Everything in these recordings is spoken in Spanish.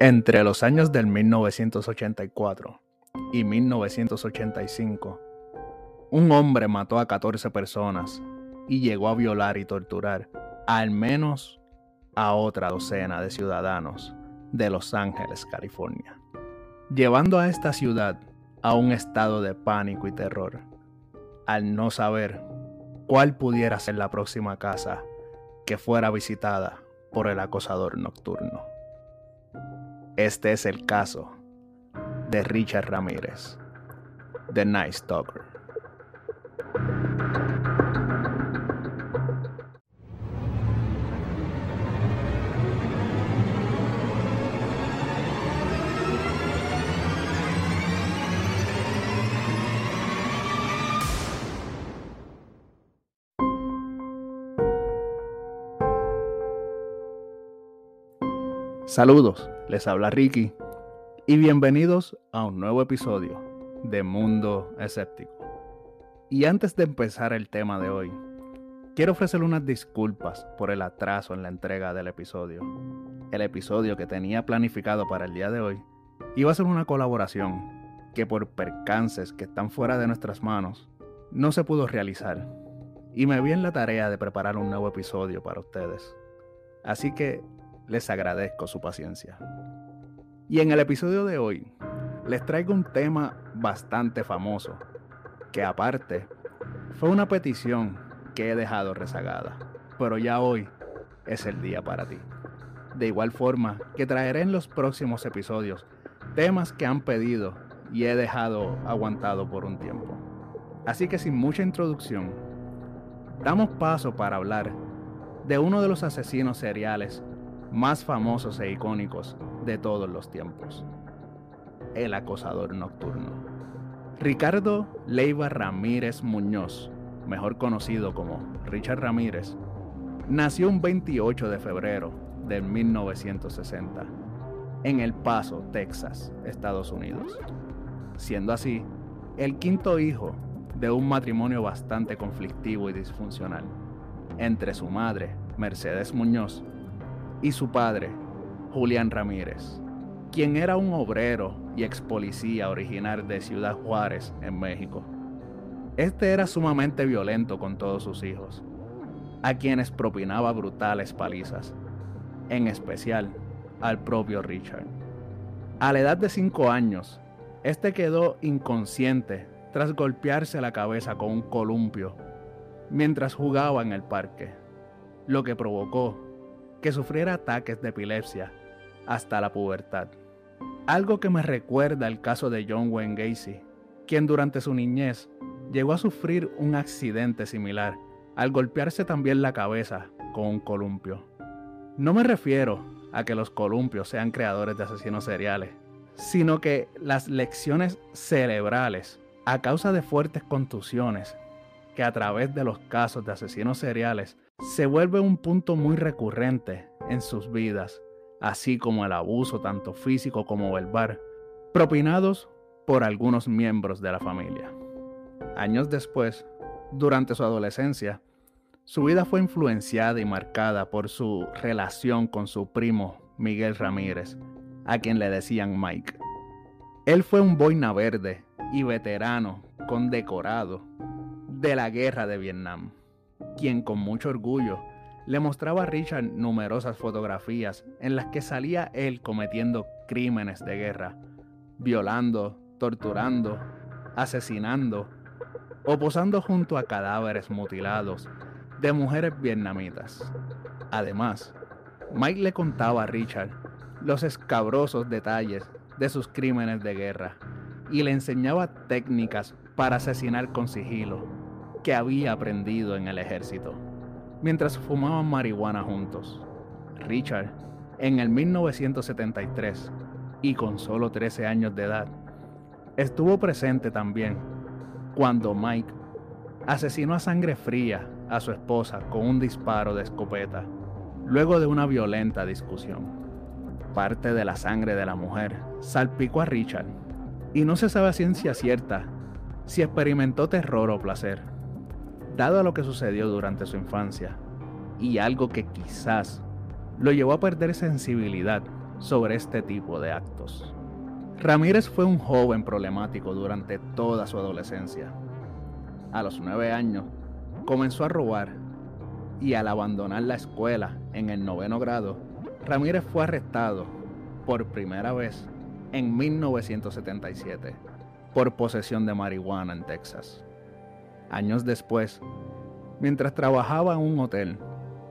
Entre los años del 1984 y 1985, un hombre mató a 14 personas y llegó a violar y torturar al menos a otra docena de ciudadanos de Los Ángeles, California, llevando a esta ciudad a un estado de pánico y terror, al no saber cuál pudiera ser la próxima casa que fuera visitada por el acosador nocturno. Este es el caso de Richard Ramírez, The Night Stalker. Saludos, les habla Ricky y bienvenidos a un nuevo episodio de Mundo Escéptico. Y antes de empezar el tema de hoy, quiero ofrecerle unas disculpas por el atraso en la entrega del episodio. El episodio que tenía planificado para el día de hoy iba a ser una colaboración que por percances que están fuera de nuestras manos no se pudo realizar. Y me vi en la tarea de preparar un nuevo episodio para ustedes. Así que les agradezco su paciencia. Y en el episodio de hoy les traigo un tema bastante famoso, que aparte fue una petición que he dejado rezagada, pero ya hoy es el día para ti. De igual forma que traeré en los próximos episodios temas que han pedido y he dejado aguantado por un tiempo. Así que sin mucha introducción, damos paso para hablar de uno de los asesinos seriales más famosos e icónicos de todos los tiempos, el acosador nocturno. Ricardo Leiva Ramírez Muñoz, mejor conocido como Richard Ramírez, nació un 28 de febrero de 1960 en El Paso, Texas, Estados Unidos, siendo así el quinto hijo de un matrimonio bastante conflictivo y disfuncional entre su madre, Mercedes Muñoz, y su padre, Julián Ramírez, quien era un obrero y ex policía original de Ciudad Juárez, en México. Este era sumamente violento con todos sus hijos, a quienes propinaba brutales palizas, en especial al propio Richard. A la edad de 5 años, este quedó inconsciente tras golpearse la cabeza con un columpio mientras jugaba en el parque, lo que provocó que sufriera ataques de epilepsia hasta la pubertad. Algo que me recuerda el caso de John Wayne Gacy, quien durante su niñez llegó a sufrir un accidente similar al golpearse también la cabeza con un columpio. No me refiero a que los columpios sean creadores de asesinos seriales, sino que las lecciones cerebrales a causa de fuertes contusiones que a través de los casos de asesinos seriales se vuelve un punto muy recurrente en sus vidas, así como el abuso tanto físico como verbal, propinados por algunos miembros de la familia. Años después, durante su adolescencia, su vida fue influenciada y marcada por su relación con su primo Miguel Ramírez, a quien le decían Mike. Él fue un boina verde y veterano condecorado de la guerra de Vietnam quien con mucho orgullo le mostraba a Richard numerosas fotografías en las que salía él cometiendo crímenes de guerra, violando, torturando, asesinando o posando junto a cadáveres mutilados de mujeres vietnamitas. Además, Mike le contaba a Richard los escabrosos detalles de sus crímenes de guerra y le enseñaba técnicas para asesinar con sigilo que había aprendido en el ejército, mientras fumaban marihuana juntos. Richard, en el 1973, y con solo 13 años de edad, estuvo presente también cuando Mike asesinó a sangre fría a su esposa con un disparo de escopeta, luego de una violenta discusión. Parte de la sangre de la mujer salpicó a Richard, y no se sabe a ciencia cierta si experimentó terror o placer dado a lo que sucedió durante su infancia y algo que quizás lo llevó a perder sensibilidad sobre este tipo de actos. Ramírez fue un joven problemático durante toda su adolescencia. A los nueve años, comenzó a robar y al abandonar la escuela en el noveno grado, Ramírez fue arrestado por primera vez en 1977 por posesión de marihuana en Texas. Años después, mientras trabajaba en un hotel,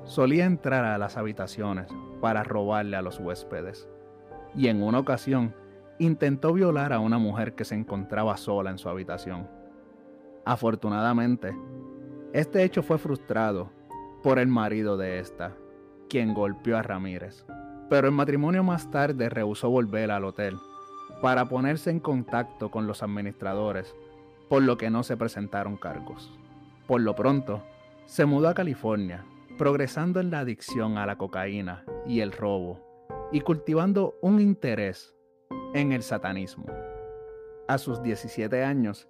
solía entrar a las habitaciones para robarle a los huéspedes. Y en una ocasión, intentó violar a una mujer que se encontraba sola en su habitación. Afortunadamente, este hecho fue frustrado por el marido de esta, quien golpeó a Ramírez. Pero el matrimonio más tarde rehusó volver al hotel para ponerse en contacto con los administradores, por lo que no se presentaron cargos. Por lo pronto, se mudó a California, progresando en la adicción a la cocaína y el robo, y cultivando un interés en el satanismo. A sus 17 años,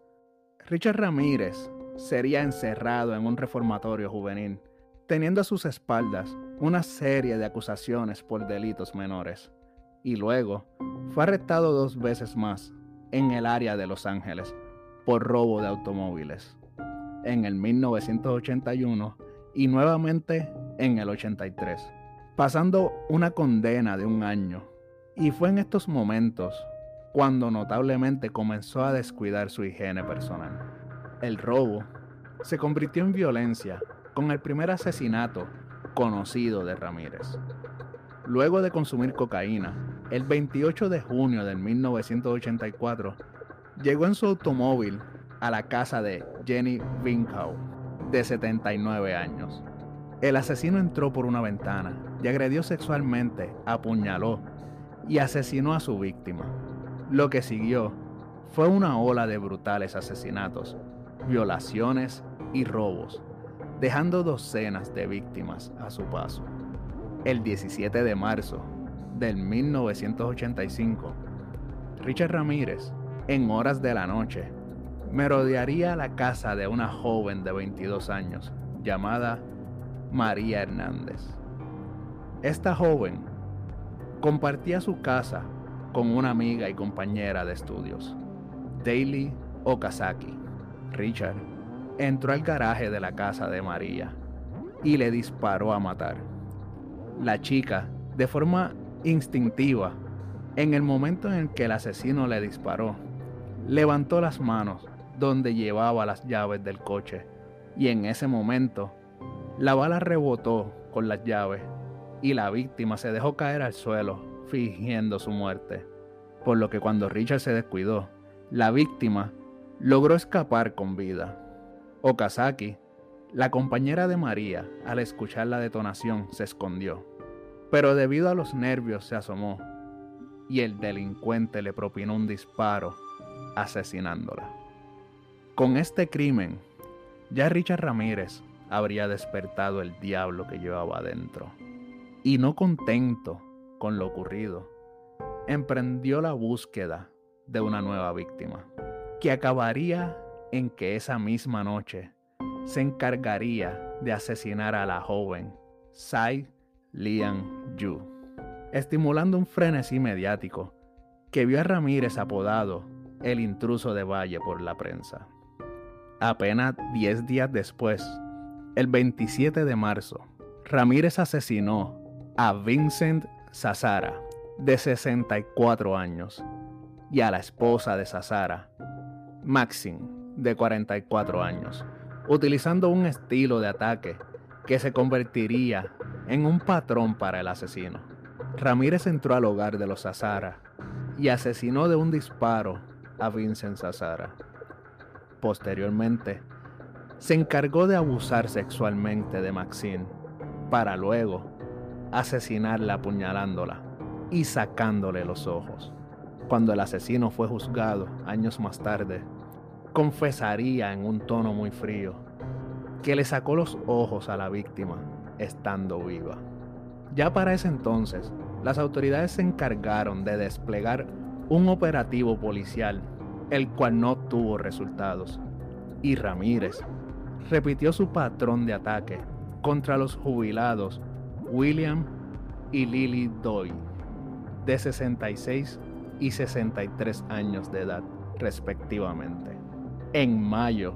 Richard Ramírez sería encerrado en un reformatorio juvenil, teniendo a sus espaldas una serie de acusaciones por delitos menores, y luego fue arrestado dos veces más en el área de Los Ángeles por robo de automóviles, en el 1981 y nuevamente en el 83, pasando una condena de un año. Y fue en estos momentos cuando notablemente comenzó a descuidar su higiene personal. El robo se convirtió en violencia con el primer asesinato conocido de Ramírez. Luego de consumir cocaína, el 28 de junio de 1984, llegó en su automóvil a la casa de Jenny Vinkow, de 79 años. El asesino entró por una ventana y agredió sexualmente, apuñaló y asesinó a su víctima. Lo que siguió fue una ola de brutales asesinatos, violaciones y robos, dejando docenas de víctimas a su paso. El 17 de marzo del 1985, Richard Ramírez, en horas de la noche, merodearía la casa de una joven de 22 años llamada María Hernández. Esta joven compartía su casa con una amiga y compañera de estudios, Daily Okazaki. Richard entró al garaje de la casa de María y le disparó a matar. La chica, de forma instintiva, en el momento en que el asesino le disparó, levantó las manos donde llevaba las llaves del coche y en ese momento la bala rebotó con las llaves y la víctima se dejó caer al suelo fingiendo su muerte, por lo que cuando Richard se descuidó, la víctima logró escapar con vida. Okazaki, la compañera de María, al escuchar la detonación se escondió, pero debido a los nervios se asomó y el delincuente le propinó un disparo, asesinándola. Con este crimen, ya Richard Ramírez habría despertado el diablo que llevaba adentro. Y no contento con lo ocurrido, emprendió la búsqueda de una nueva víctima, que acabaría en que esa misma noche se encargaría de asesinar a la joven Sai Lian Yu, estimulando un frenesí mediático que vio a Ramírez apodado el intruso de Valle por la prensa. Apenas 10 días después, el 27 de marzo, Ramírez asesinó a Vincent Sazara, de 64 años, y a la esposa de Sazara, Maxine, de 44 años, utilizando un estilo de ataque que se convertiría en un patrón para el asesino. Ramírez entró al hogar de los Sazara y asesinó de un disparo a Vincent Sazara. Posteriormente, se encargó de abusar sexualmente de Maxine para luego asesinarla apuñalándola y sacándole los ojos. Cuando el asesino fue juzgado años más tarde, confesaría en un tono muy frío que le sacó los ojos a la víctima estando viva. Ya para ese entonces, las autoridades se encargaron de desplegar un operativo policial el cual no tuvo resultados, y Ramírez repitió su patrón de ataque contra los jubilados William y Lily Doyle. de 66 y 63 años de edad, respectivamente, en mayo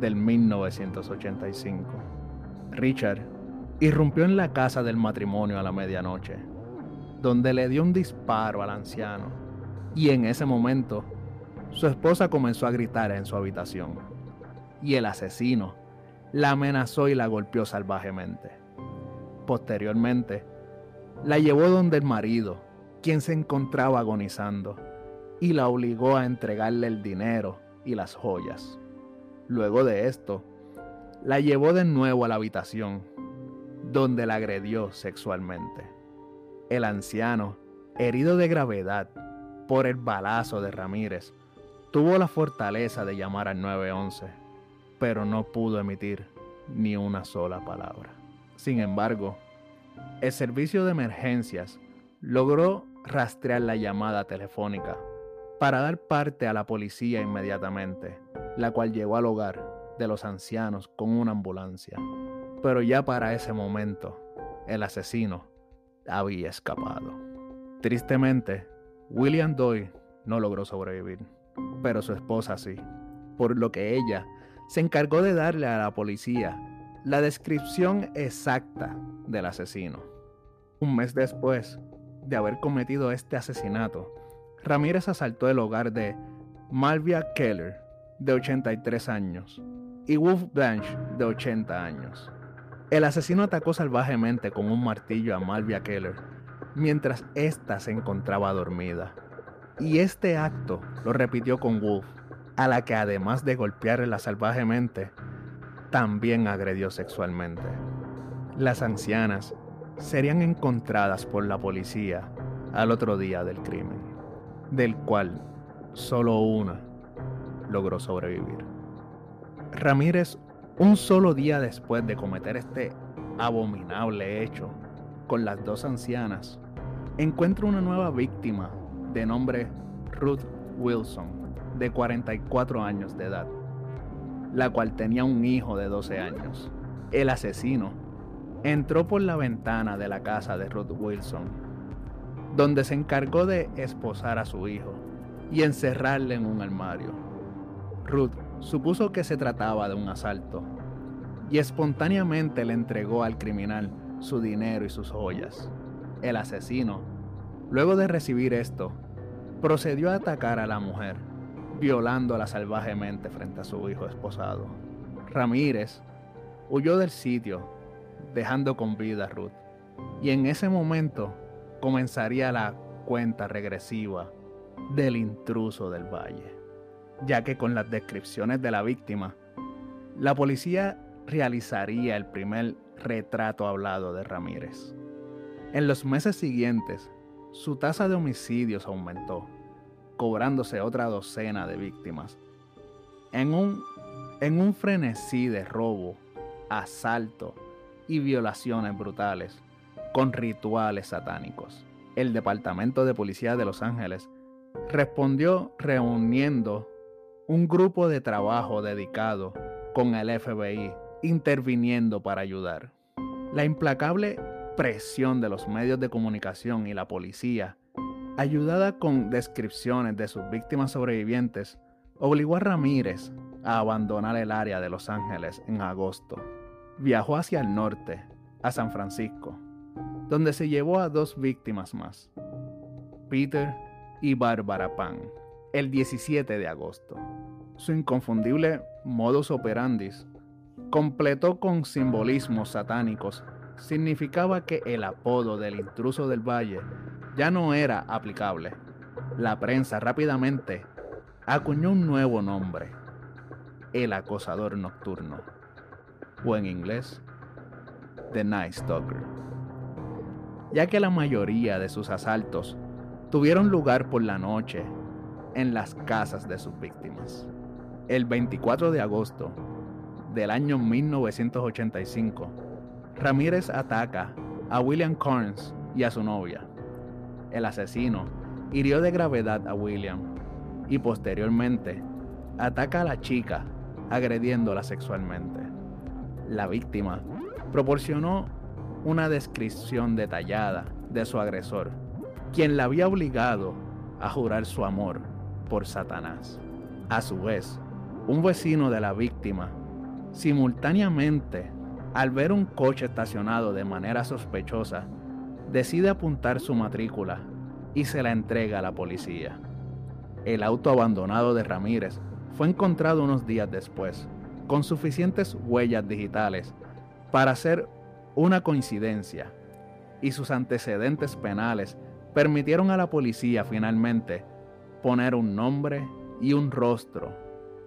del 1985. Richard irrumpió en la casa del matrimonio a la medianoche, donde le dio un disparo al anciano, y en ese momento su esposa comenzó a gritar en su habitación, y el asesino la amenazó y la golpeó salvajemente. Posteriormente, la llevó donde el marido, quien se encontraba agonizando, y la obligó a entregarle el dinero y las joyas. Luego de esto, la llevó de nuevo a la habitación, donde la agredió sexualmente. El anciano, herido de gravedad por el balazo de Ramírez, tuvo la fortaleza de llamar al 911, pero no pudo emitir ni una sola palabra. Sin embargo, el servicio de emergencias logró rastrear la llamada telefónica para dar parte a la policía inmediatamente, la cual llegó al hogar de los ancianos con una ambulancia. Pero ya para ese momento, el asesino había escapado. Tristemente, William Doyle no logró sobrevivir, pero su esposa sí, por lo que ella se encargó de darle a la policía la descripción exacta del asesino. Un mes después de haber cometido este asesinato, Ramírez asaltó el hogar de Malvia Keller, de 83 años, y Wolf Blanche, de 80 años. El asesino atacó salvajemente con un martillo a Malvia Keller mientras ésta se encontraba dormida. Y este acto lo repitió con Wolf, a la que además de golpearla salvajemente, también agredió sexualmente. Las ancianas serían encontradas por la policía al otro día del crimen, del cual solo una logró sobrevivir. Ramírez, un solo día después de cometer este abominable hecho con las dos ancianas, encuentra una nueva víctima de nombre Ruth Wilson, de 44 años de edad, la cual tenía un hijo de 12 años. El asesino entró por la ventana de la casa de Ruth Wilson, donde se encargó de esposar a su hijo y encerrarle en un armario. Ruth supuso que se trataba de un asalto y espontáneamente le entregó al criminal su dinero y sus joyas. El asesino, luego de recibir esto, procedió a atacar a la mujer, violándola salvajemente frente a su hijo esposado. Ramírez huyó del sitio, dejando con vida a Ruth, y en ese momento comenzaría la cuenta regresiva del intruso del valle, ya que con las descripciones de la víctima, la policía realizaría el primer retrato hablado de Ramírez. En los meses siguientes, su tasa de homicidios aumentó, cobrándose otra docena de víctimas. En un, en un frenesí de robo, asalto y violaciones brutales, con rituales satánicos. El Departamento de Policía de Los Ángeles respondió reuniendo un grupo de trabajo dedicado con el FBI interviniendo para ayudar. La implacable presión de los medios de comunicación y la policía, ayudada con descripciones de sus víctimas sobrevivientes, obligó a Ramírez a abandonar el área de Los Ángeles en agosto. Viajó hacia el norte, a San Francisco, donde se llevó a dos víctimas más, Peter y Barbara Pan, el 17 de agosto. Su inconfundible modus operandi, completó con simbolismos satánicos, significaba que el apodo del intruso del valle ya no era aplicable. La prensa rápidamente acuñó un nuevo nombre, el acosador nocturno, o en inglés, The Night Stalker, ya que la mayoría de sus asaltos tuvieron lugar por la noche en las casas de sus víctimas. El 24 de agosto del año 1985, Ramírez ataca a William Carnes y a su novia. El asesino hirió de gravedad a William y posteriormente ataca a la chica agrediéndola sexualmente. La víctima proporcionó una descripción detallada de su agresor, quien la había obligado a jurar su amor por Satanás. A su vez, un vecino de la víctima, simultáneamente, al ver un coche estacionado de manera sospechosa, decide apuntar su matrícula y se la entrega a la policía. El auto abandonado de Ramírez fue encontrado unos días después, con suficientes huellas digitales para ser una coincidencia, y sus antecedentes penales permitieron a la policía finalmente poner un nombre y un rostro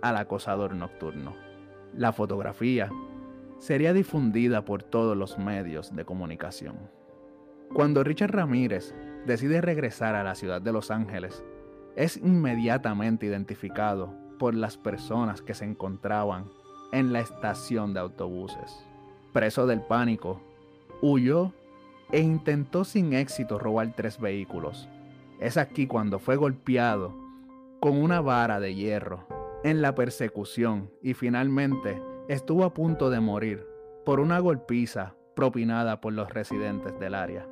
al acosador nocturno. La fotografía sería difundida por todos los medios de comunicación. Cuando Richard Ramírez decide regresar a la ciudad de Los Ángeles, es inmediatamente identificado por las personas que se encontraban en la estación de autobuses. Preso del pánico, huyó e intentó sin éxito robar tres vehículos. Es aquí cuando fue golpeado con una vara de hierro en la persecución y finalmente estuvo a punto de morir por una golpiza propinada por los residentes del área.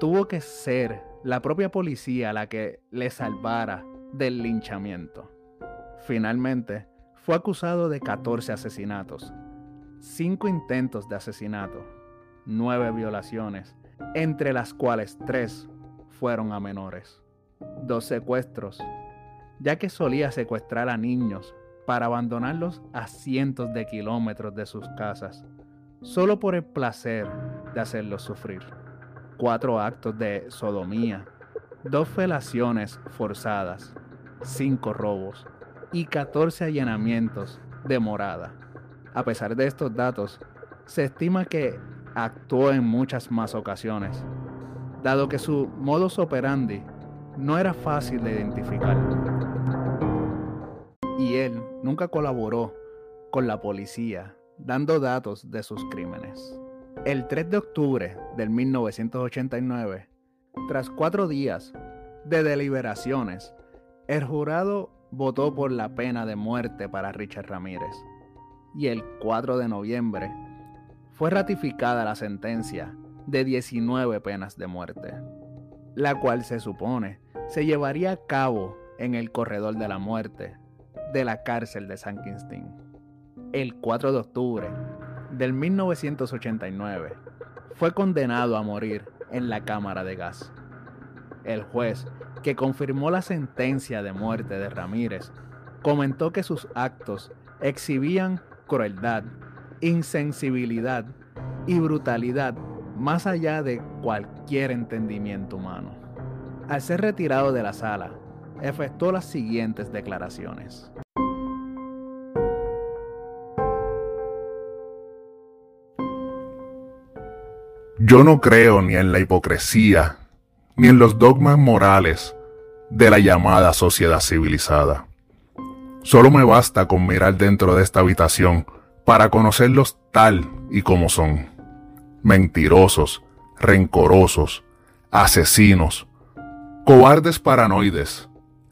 Tuvo que ser la propia policía la que le salvara del linchamiento. Finalmente, fue acusado de 14 asesinatos, 5 intentos de asesinato, 9 violaciones, entre las cuales 3 fueron a menores, 2 secuestros, ya que solía secuestrar a niños para abandonarlos a cientos de kilómetros de sus casas, solo por el placer de hacerlos sufrir. 4 actos de sodomía, 2 felaciones forzadas, 5 robos, y 14 allanamientos de morada. A pesar de estos datos, se estima que actuó en muchas más ocasiones, dado que su modus operandi no era fácil de identificar. Nunca colaboró con la policía dando datos de sus crímenes. El 3 de octubre del 1989, tras cuatro días de deliberaciones, el jurado votó por la pena de muerte para Richard Ramírez y el 4 de noviembre fue ratificada la sentencia de 19 penas de muerte, la cual se supone se llevaría a cabo en el corredor de la muerte de la cárcel de San Quintín. El 4 de octubre del 1989 fue condenado a morir en la cámara de gas. El juez que confirmó la sentencia de muerte de Ramírez, comentó que sus actos exhibían crueldad, insensibilidad y brutalidad más allá de cualquier entendimiento humano. Al ser retirado de la sala, efectuó las siguientes declaraciones. Yo no creo ni en la hipocresía ni en los dogmas morales de la llamada sociedad civilizada. Solo me basta con mirar dentro de esta habitación para conocerlos tal y como son. Mentirosos, rencorosos, asesinos, cobardes paranoides,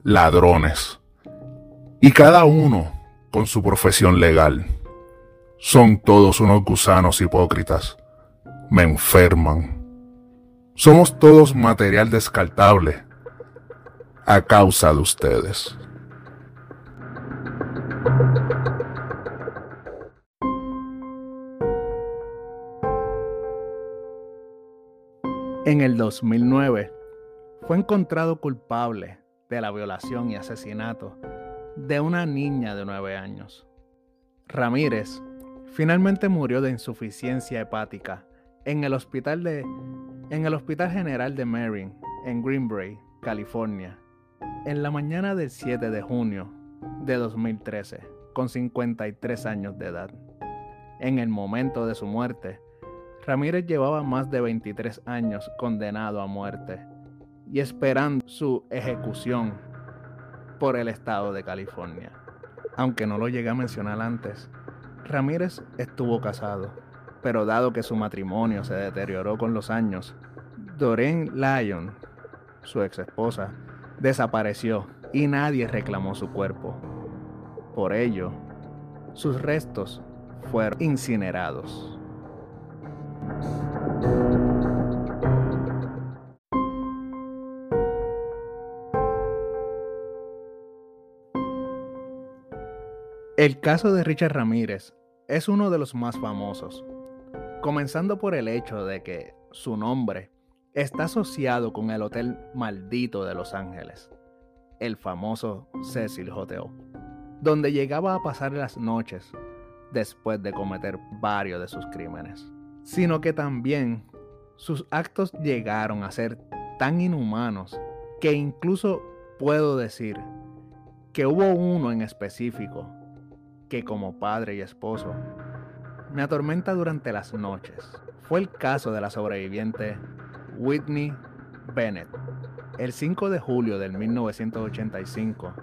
ladrones. Y cada uno con su profesión legal. Son todos unos gusanos hipócritas. Me enferman somos todos material descartable a causa de ustedes. En el 2009 fue encontrado culpable de la violación y asesinato de una niña de 9 años. Ramírez finalmente murió de insuficiencia hepática en el hospital General de Marin, en Greenbrae, California, en la mañana del 7 de junio de 2013, con 53 años de edad. En el momento de su muerte, Ramírez llevaba más de 23 años condenado a muerte y esperando su ejecución por el estado de California. Aunque no lo llegué a mencionar antes, Ramírez estuvo casado pero dado que su matrimonio se deterioró con los años, Doreen Lyon, su ex esposa, desapareció y nadie reclamó su cuerpo. Por ello, sus restos fueron incinerados. El caso de Richard Ramírez es uno de los más famosos, comenzando por el hecho de que su nombre está asociado con el hotel maldito de Los Ángeles, el famoso Cecil Hotel, donde llegaba a pasar las noches después de cometer varios de sus crímenes, sino que también sus actos llegaron a ser tan inhumanos que incluso puedo decir que hubo uno en específico que como padre y esposo me atormenta durante las noches. Fue el caso de la sobreviviente Whitney Bennett. El 5 de julio del 1985,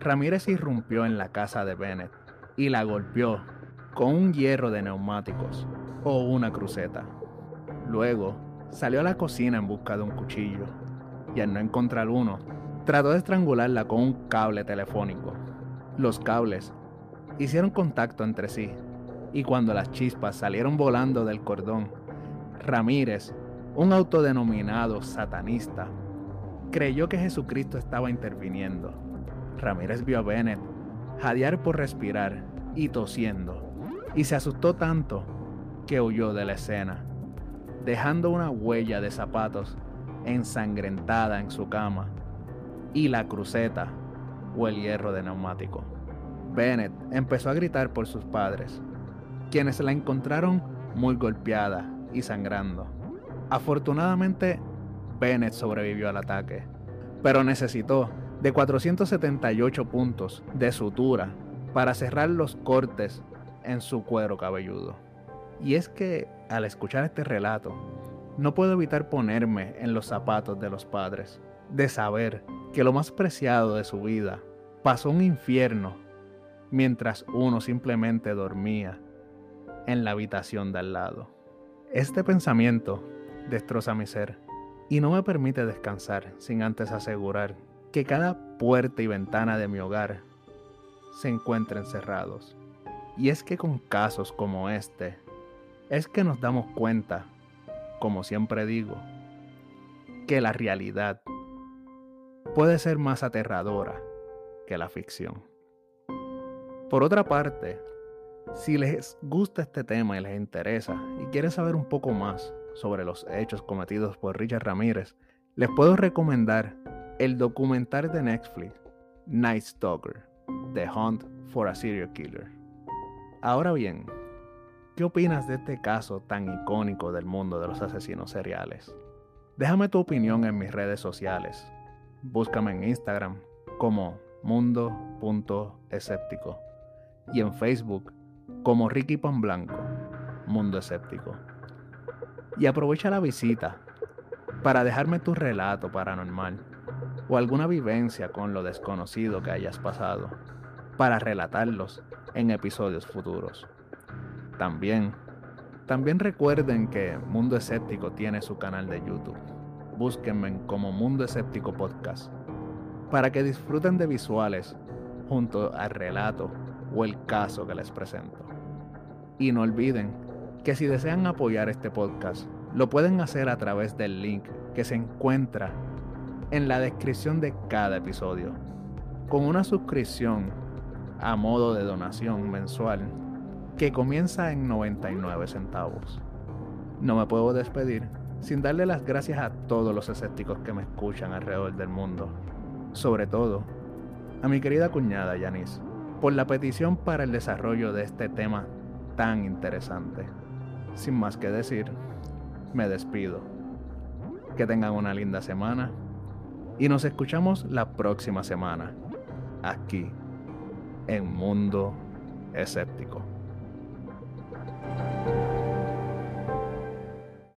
Ramírez irrumpió en la casa de Bennett y la golpeó con un hierro de neumáticos o una cruceta. Luego, salió a la cocina en busca de un cuchillo y al no encontrar uno, trató de estrangularla con un cable telefónico. Los cables hicieron contacto entre sí y cuando las chispas salieron volando del cordón, Ramírez, un autodenominado satanista, creyó que Jesucristo estaba interviniendo. Ramírez vio a Bennett jadear por respirar y tosiendo, y se asustó tanto que huyó de la escena, dejando una huella de zapatos ensangrentada en su cama y la cruceta o el hierro de neumático. Bennett empezó a gritar por sus padres, quienes la encontraron muy golpeada y sangrando. Afortunadamente, Bennett sobrevivió al ataque, pero necesitó de 478 puntos de sutura para cerrar los cortes en su cuero cabelludo. Y es que al escuchar este relato, no puedo evitar ponerme en los zapatos de los padres, de saber que lo más preciado de su vida pasó un infierno mientras uno simplemente dormía en la habitación de al lado. Este pensamiento destroza mi ser y no me permite descansar sin antes asegurar que cada puerta y ventana de mi hogar se encuentren cerrados. Y es que con casos como este, es que nos damos cuenta, como siempre digo, que la realidad puede ser más aterradora que la ficción. Por otra parte, si les gusta este tema y les interesa y quieren saber un poco más sobre los hechos cometidos por Richard Ramírez, les puedo recomendar el documental de Netflix Night Stalker, The Hunt for a Serial Killer. Ahora bien, ¿qué opinas de este caso tan icónico del mundo de los asesinos seriales? Déjame tu opinión en mis redes sociales. Búscame en Instagram como mundo.escéptico y en Facebook como Ricky Pan Blanco, Mundo Escéptico. Y aprovecha la visita para dejarme tu relato paranormal o alguna vivencia con lo desconocido que hayas pasado para relatarlos en episodios futuros. También, también recuerden que Mundo Escéptico tiene su canal de YouTube. Búsquenme como Mundo Escéptico Podcast para que disfruten de visuales junto al relato o el caso que les presento. Y no olviden que si desean apoyar este podcast, lo pueden hacer a través del link que se encuentra en la descripción de cada episodio. Con una suscripción a modo de donación mensual que comienza en 99 centavos. No me puedo despedir sin darle las gracias a todos los escépticos que me escuchan alrededor del mundo. Sobre todo, a mi querida cuñada Yanis, por la petición para el desarrollo de este tema tan interesante. Sin más que decir, me despido. Que tengan una linda semana y nos escuchamos la próxima semana, aquí, en Mundo Escéptico.